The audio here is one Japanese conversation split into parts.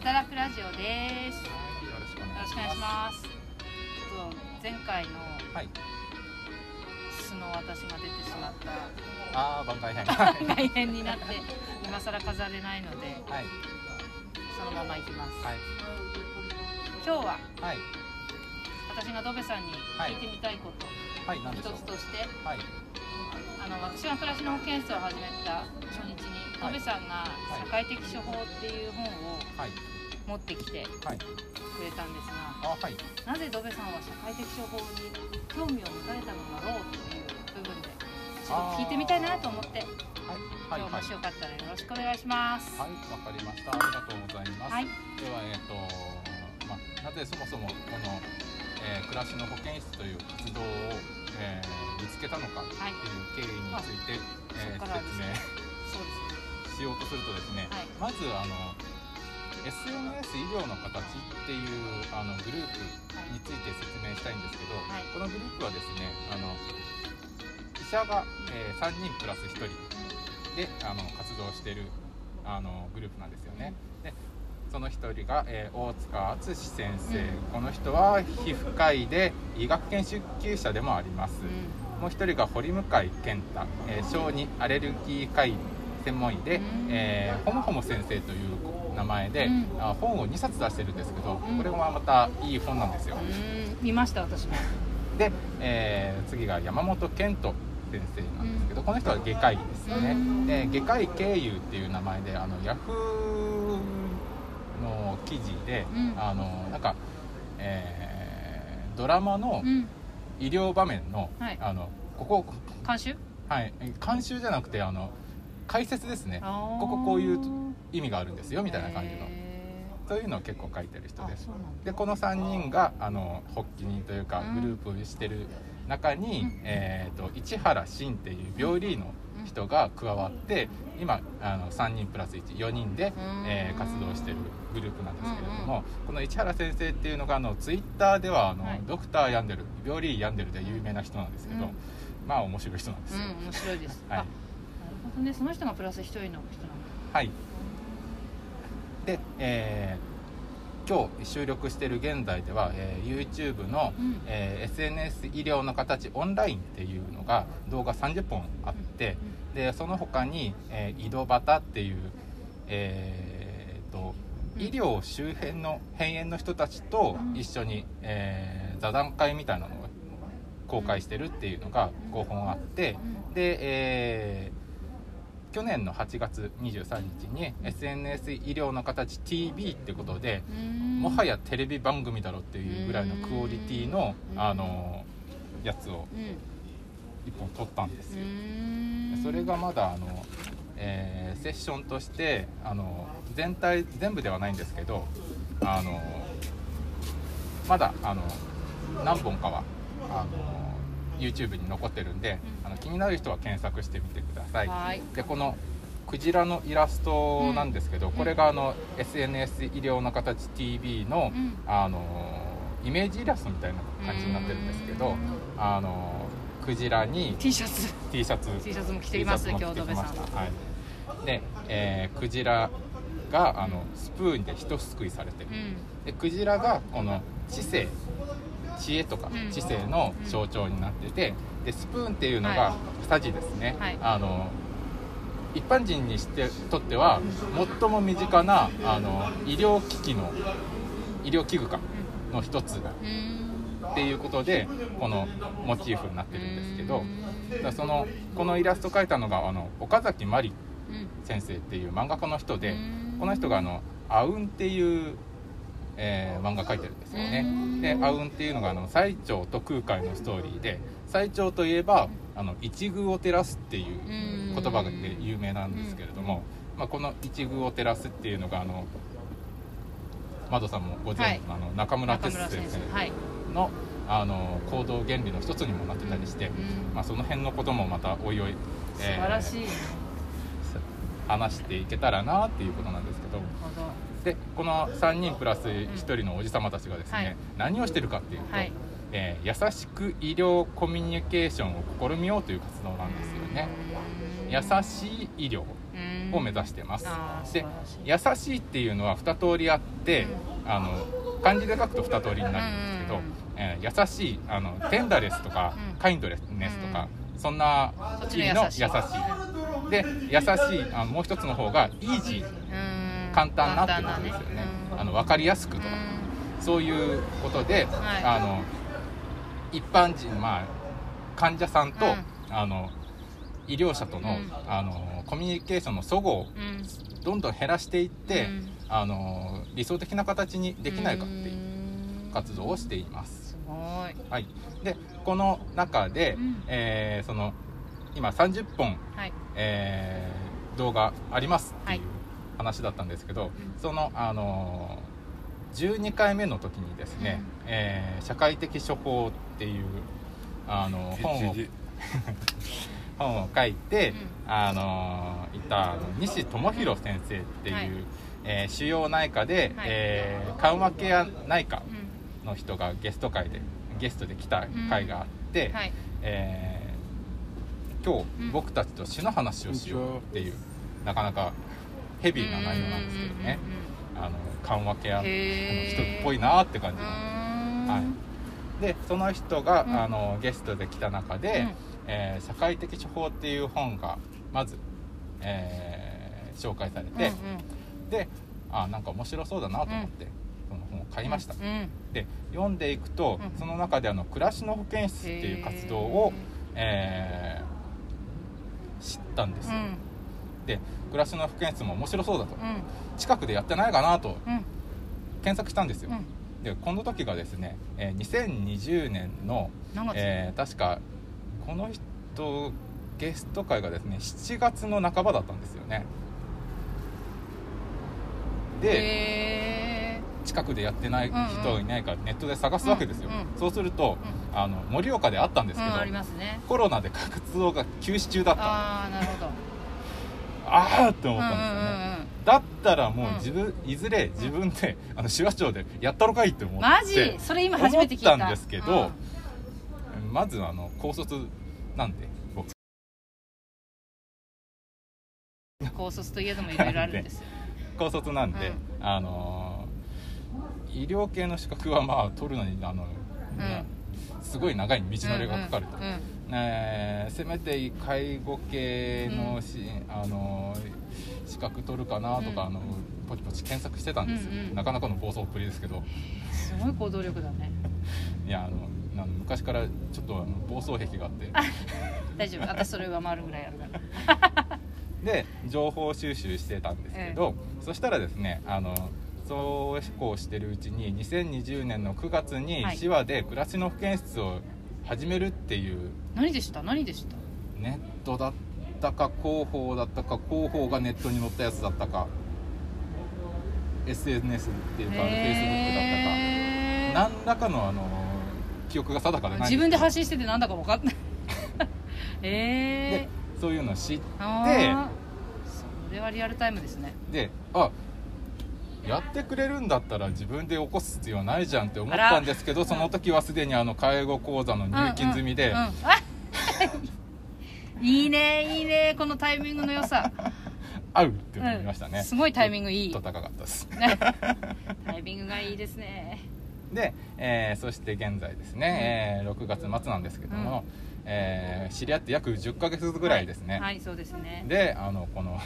働くラジオです。よよろしくお願いします。ちょっと前回のはい。素の私が出てしまったああ、番外編。はい。外編になって 今更飾れないのではい。そのままいきます。はい。今日ははい。私がドベさんに聞いてみたいこと、はい。一つ。としてはい。あの私が暮らしの保健室を始めた初日に、はいドベさんが「社会的処方」っていう本をはい。持ってきてはい。くれたんですがあ、はい。なぜドベさんは社会的処方に興味を持たれたのだろうという部分でちょっと聞いてみたいなと思ってはい。今日はい。はい。もしよかったらよろしくお願いします。はい。わかりました。ありがとうございます。はい、では、えっ、と、まあ、なぜそもそもこの、えー暮らしの保健室という活動を、えー見つけたのかっていうはい経緯について、えーそこしようとするとですね、はい。まずあの SNS 医療の形っていうあのグループについて説明したいんですけど、はい。このグループはですねあの医者が、えー3人プラス1人であの活動しているあのグループなんですよね。でその1人が、えー大塚敦先生、うん。この人は皮膚科医で医学研修者でもあります。うもう1人が堀向健太、えー小児アレルギー科医専門医で、うん。えーホモホモ先生という名前で、うん。あ本を2冊出してるんですけど、うん。これもまたいい本なんですよ。見ました私も。で、えー次が山本健人先生なんですけど、この人は外科医ですよね、うん。で外科医経由っていう名前であのヤフーの記事で、うん。あのなんか、えードラマのうん、医療場面の,、はい。あのここ監修？はい。監修じゃなくてあの解説ですね。ここここういう意味があるんですよみたいな感じの。へそういうのを結構書いてる人です。でこの3人があの発起人というかうん。グループしてる中に、うん。えー、と市原真っていう病理の人が加わって今あの3人プラス14人で、えー活動してるグループなんですけれども、この市原先生っていうのがあのツイッターではあの、はい。ドクターヤンデル病理ヤンデルで有名な人なんですけど、うん。まあ面白い人なんですよ。うん、面白いです。はいほどね。その人がプラス一人の人なんだ。はい。で、えー今日収録してる現在では、えー YouTube の、うんえー SNS 医療の形オンラインっていうのが動画30本あって、でその他に、えー井戸端っていう、えーとうん医療周辺の辺縁の人たちとうん一緒に、えー座談会みたいなのを公開してるっていうのが5本あって、で、えー去年の8月23日に SNS 医療の形 TV ってことで、うん。もはやテレビ番組だろっていうぐらいのクオリティの、うん。あのやつをうん。1本撮ったんですよ、うん。それがまだあの、えーセッションとしてあの全体全部ではないんですけどあのまだあの何本かはあの YouTube に残ってるんで、うん。あの気になる人は検索してみてください。はい。でこのクジラのイラストなんですけど、ん。これがあの SNS 医療の形 TV の、うん。あのイメージイラストみたいな感じになってるんですけど、あのクジラに T シャツ。T シャツ。T シャツも着ています。今日ツも着てきまドベさんはい、で、えークジラがあのスプーンで一すくいされてる、うん。でクジラがこの知性知恵とかうん。知性の象徴になっててでスプーンっていうのはがサジですね、はい。あの一般人にしてとっては最も身近なあの医療機器の医療器具かの一つうん。っていうことでこのモチーフになってるんですけどそのこのイラスト描いたのがあの岡崎まりうん。先生っていう漫画家の人でうん。この人があの「あうん」っていう、えー漫画描いてるんですよね。うん。で「あうん」っていうのがあの最澄と空海のストーリーで最澄といえばあの一宮を照らすっていううん。言葉で有名なんですけれども、まあ、この一宮を照らすっていうのがあの窓さんもご存知の,、はい。あの中村中哲先生生。はい。のあの行動原理の一つにもなってたりして、うん。まあ、その辺のこともまたおいおい、素晴らしい話していけたらなっていうことなんですけど。なるほどでこの3人プラス1人のおじさまたちがですね、はい。何をしてるかっていうと、はい。えー優しく医療コミュニケーションを試みようという活動なんですよね。優しい医療を目指してます。で優しいっていうのは2通りあって、あの漢字で書くと2通りになるんですけど、えー優しいあのテンダレスとか、うん。カインドレスネスとか、うそんな意味の優しい。いで優しいあのもう一つの方がイージー。うん簡単なってことですよね。あの分かりやすくとか、そういうことで、はい。あの一般人まあ患者さんと、うん。あの医療者との,、うん。あのコミュニケーションの齟齬をうん。どんどん減らしていって、うん。あの理想的な形にできないかっていううん。活動をしています。すはい、でこの中で、うん。えーその今30本、はい。えー動画ありますってはい。いう話だったんですけど、んその、あのー12回目の時にですね、えー社会的処方っていう、あの本を 本を書いて、あのいたあの西智弘先生っていう、はい。えー腫瘍内科で、はい。えー緩和ケア内科うん。の人がゲスト会でゲストで来た回があって、うん。はい。えー今うん。日僕たちと死の話をしようっていうなかなかヘビーな内容なんですけどね。あの緩和ケアの人っぽいなって感じ。うんのうん。はい。でその人が、うん。あのゲストで来た中で、うん。えー社会的処方」っていう本がまず、えー紹介されて、であなんか面白そうだなと思って、その本を買いました、うん。うん。で読んでいくと、うん。その中であの暮らしの保健室っていう活動を、えー知ったんですよ、うんで暮らしの保健室も面白そうだと。うん。近くでやってないかなと。うん。検索したんですよ、うん。でこの時がですね、えー2020年の、えー確かこの人ゲスト会がですね7月の半ばだったんですよね。でへ近くでやってない人いないかネットで探すわけですよ、うんうんそうするとあの盛岡であったんですけど、ーうんありますね。コロナで活動が休止中だった。あああなるほどあーって思ったんですよね、うんうんうんだったらもううん。自分、いずれ自分であの手話町でやったろかいって思ってマジ？それ今初めて聞いた。んですけど、まずあの高卒なんで僕。うん高卒といえどもいろいろあるんですよ。高卒なんで、あの医療系の資格はまあ取るのにあの、ねすごい長い道のりがかかると、うんうんうんえーせめて介護系のし、あの資格取るかなとか、うん。あのポチポチ検索してたんですよ、うんうんなかなかの暴走っぷりですけど。すごい行動力だね。いやあのあの昔からちょっとあの暴走癖があって。大丈夫。私それ上回るぐらいあるから。で情報収集してたんですけど、そしたらですねあのそうこうしてるうちに2020年の9月にはい。手話で暮らしの保健室を始めるっていう。何でした？何でした？ネットだったか広報だったか広報がネットに載ったやつだったか。SNS っていうか Facebook だったか。何らかのあの記憶が定かでない自分で発信しててなんだか分かんない。えでえそういうのを知ってそれはリアルタイムですね。であやってくれるんだったら自分で起こす必要ないじゃんって思ったんですけどその時はすでにあの介護講座の入金済みで、うんうんうん。あいいねいいねこのタイミングの良さ合うって思いましたね、うん。すごいタイミングいいと高かったですタイミングがいいですねで、えーそして現在ですね、えー6月末なん。ですけども、えー知り合って約10ヶ月ぐらいですね、はい、はいそうですねであのこの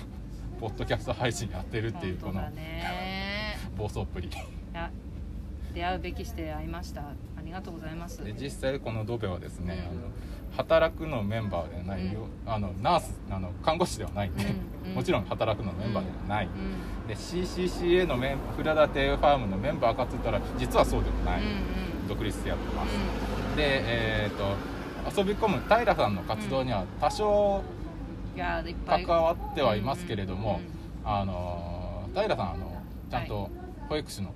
ポッドキャスト配信やってるっていうこのね暴走っぷり。いや出会うべきして会いました。ありがとうございます。で実際このドベはですね、うん。あの働くのメンバーではない、うん。よあのナースあの看護師ではないんで、うんうん。もちろん働くのメンバーではない、うんで CCCA のメンフラダテファームのメンバーかっつったら実はそうでもない、うん独立でやってます、うでえっ、と遊び込む平さんの活動には多少関わってはいますけれども、うんあの平さんあのちゃんと保育士の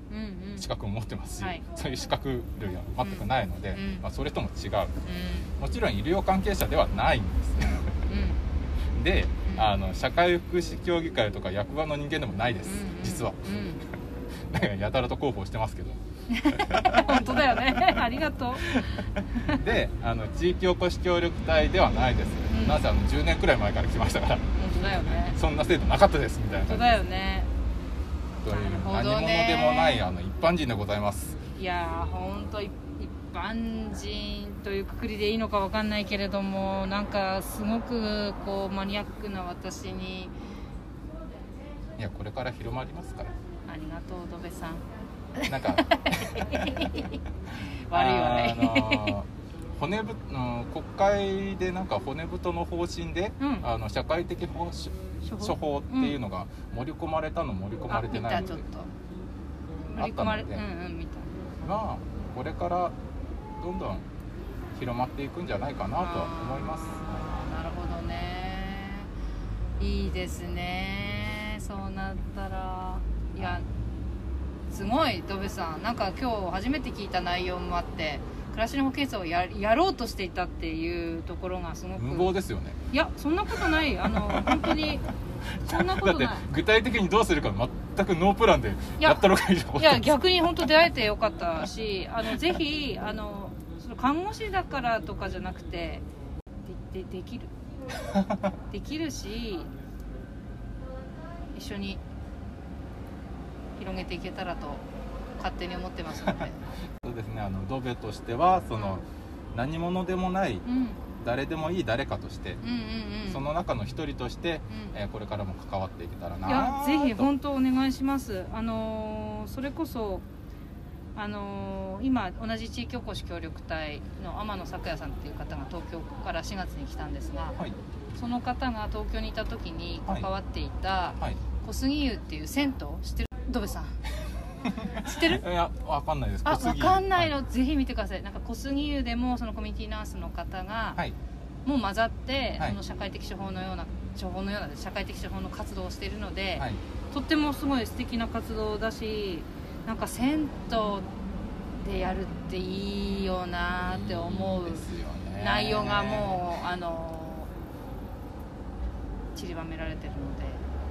資格を持ってますし、はい。そういう資格類は全くないので、うんまあ、それとも違う。うもちろん医療関係者ではないんです。んうん。で、うん。あの社会福祉協議会とか役場の人間でもないです、実は。うん。だからやたらと広報してますけど。本当だよね。ありがとう。であの地域おこし協力隊ではないです、うん。なぜあの10年くらい前から来ましたから。本当当だよね。そんな制度なかったですみたいな。本当だよねそういう何者でもないあの一般人でございます。いやーほんと一般人というくくりでいいのかわかんないけれどもなんかすごくこうマニアックな私に。いやこれから広まりますから。ありがとうドベさん。なんか 悪い悪いあの骨ぶうん国会でなんか骨太の方針で、うん。あの社会的方処処方っていうのが盛り込まれたの盛り込まれてない。のであ見たちょっまれうんうんまあこれからどんどん広まっていくんじゃないかなとは思います。なるほどね。いいですね。そうなったら。いやすごいドベさん。なんか今日初めて聞いた内容もあって暮らしの保健室をややろうとしていたっていうところがすごく。無謀ですよね。いやそんなことない。あの本当に そんなこだってとない具体的にどうするか全くノープランでややったのがいいと思いや逆に本当出会えてよかったしあのぜひあのその看護師だからとかじゃなくてででできる。できるし一緒に広げていけたらと勝手に思ってますので、そうですね。あのドベとしてはその何者でもないうん、誰でもいい誰かとして、うんうんうん。その中の一人として、うん。えーこれからも関わっていけたらないやぜひと本当お願いします。あのーそれこそあのー今同じ地域おこし協力隊の天野咲也さんっていう方が東京から4月に来たんですがはい。その方が東京にいた時に関わっていたはい。小杉湯っていう銭湯知ってる？ドベさん 知ってる？いやわかんないです。あわかんないの、はぜひ見てください。なんか小杉湯でもそのコミュニティナースの方が、はい。もう混ざって、はい。その社会的処方のような処方のような社会的処方の活動をしているので、はい。とってもすごい素敵な活動だしなんか銭湯でやるっていいよなって思う。内容がもうあの散りばめられてるので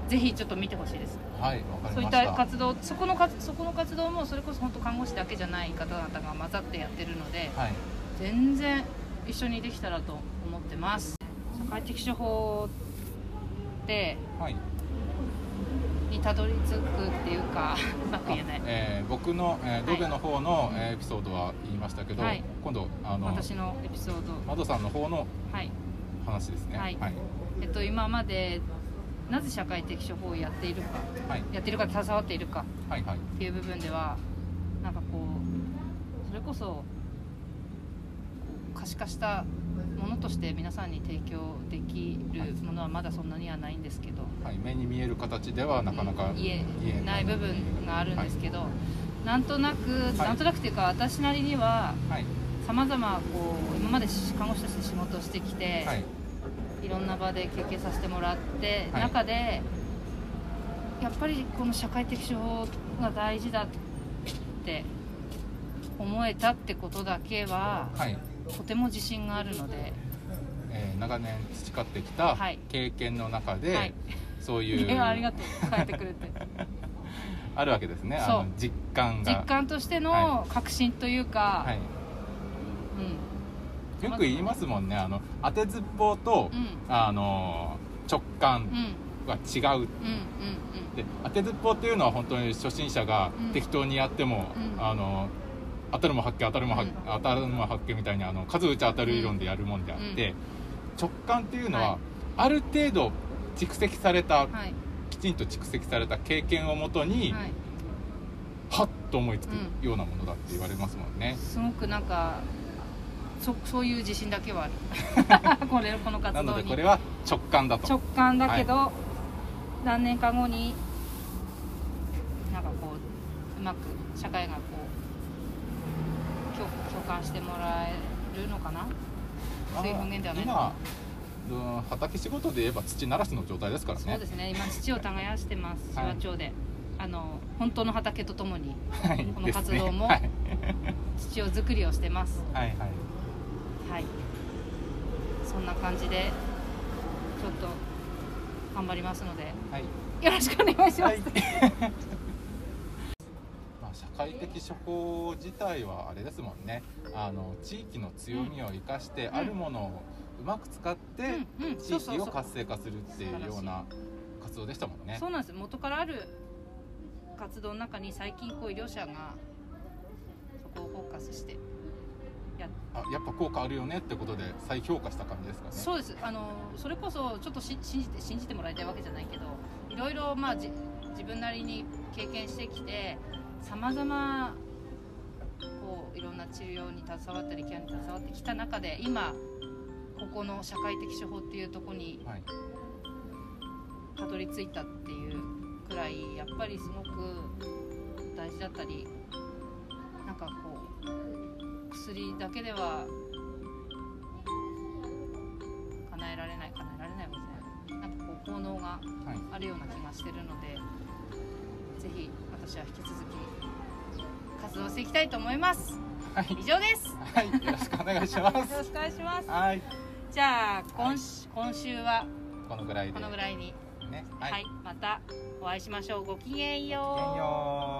ぜひちょっと見てほしいです。はいわかりそういったた活動そこの活そこの活動もそれこそ本当看護師だけじゃない方々が混ざってやってるのではい。全然一緒にできたらと思ってます。社会的処方ってはい。にたどり着くっていうか うまく言えない。えー僕の、えードベの方の、えーエピソードは言いましたけど、はい。今度あの私のエピソード。窓さんの方のはい。話ですね。はい。はい。えっと今までなぜ社会的処方をやっているかはい。やっているか携わっているかはいはい。っていう部分ではなんかこうそれこそ可視化したものとして皆さんに提供できるものはまだそんなにはないんですけどはい、目に見える形ではなかなか言え言えない。部分があるんですけど、なんとなく、なんとなくっていうか私なりにははい。さまざま今まで看護師として仕事をしてきて、はいいろんな場で経験させてもらって、はい。中でやっぱりこの社会的手法が大事だって思えたってことだけははい、とても自信があるので、えー長年培ってきたはい。経験の中で、はい。そういういやありがとう。変えてくれて。あるわけですね。そう。あの実感が。実感としてのは確信というか、はい、うんよく言いますもんね。あの当てずっぽうと、うん。あの直感うん。う。んは違ううんうん。で当てずっぽうっていうのは本当に初心者がうん。適当にやっても、うん。あの当たるも発見当たるも発、うん。当たるも発見みたいにあの数打ち当たる理論でやるもんであって、直感っていうのは、はい。ある程度蓄積された、うんはい。きちんと蓄積された経験をもとに、はい。はっと思いつくうようなものだって言われますもんね、すごくなんかそそういう自信だけはある。これこの活な動に。のでこれは直感だと。直感だけど、何年か後になんかこううまく社会がこう共共感してもらえるのかな？そういう表現ではない。今うん畑仕事で言えば土ならしの状態ですからね。そうですね。今土を耕してます。はい。町で、あの本当の畑とともにはい。この活動もはい。土を作りをしてます。はいはいはい。そんな感じでちょっと頑張りますのではい。よろしくお願いします、はい。まあ、社会的処方自体はあれですもんね。あの地域の強みを生かして、ん。あるものをうまく使ってうんうん。地域を活性化するっていうような活動でしたもんね。そうなんです。元からある活動の中に最近こう医療者がそこをフォーカスしてあやっぱ効果あるよねってことで再評価した感じですかね。そうです。あのそれこそちょっとし信じて信じてもらいたいわけじゃないけどいろいろまあじ自分なりに経験してきてさまざまこういろんな治療に携わったりケアに携わってきた中で今ここの社会的処方っていうところにはい。たどり着いたっていうくらいやっぱりすごく大事だったりなんかこう薬だけでは叶えられない叶えられないわけじゃなんかこう効能がはい。あるような気がしてるのでぜひ私は引き続き活動していきたいと思います。はい。以上です。よはい。よろしくお願いします。ろしくお願いします。はい。じゃあ今週今週はこのぐらいで。このぐらいに。ね。はい、またお会いしましょう。ごきげんよう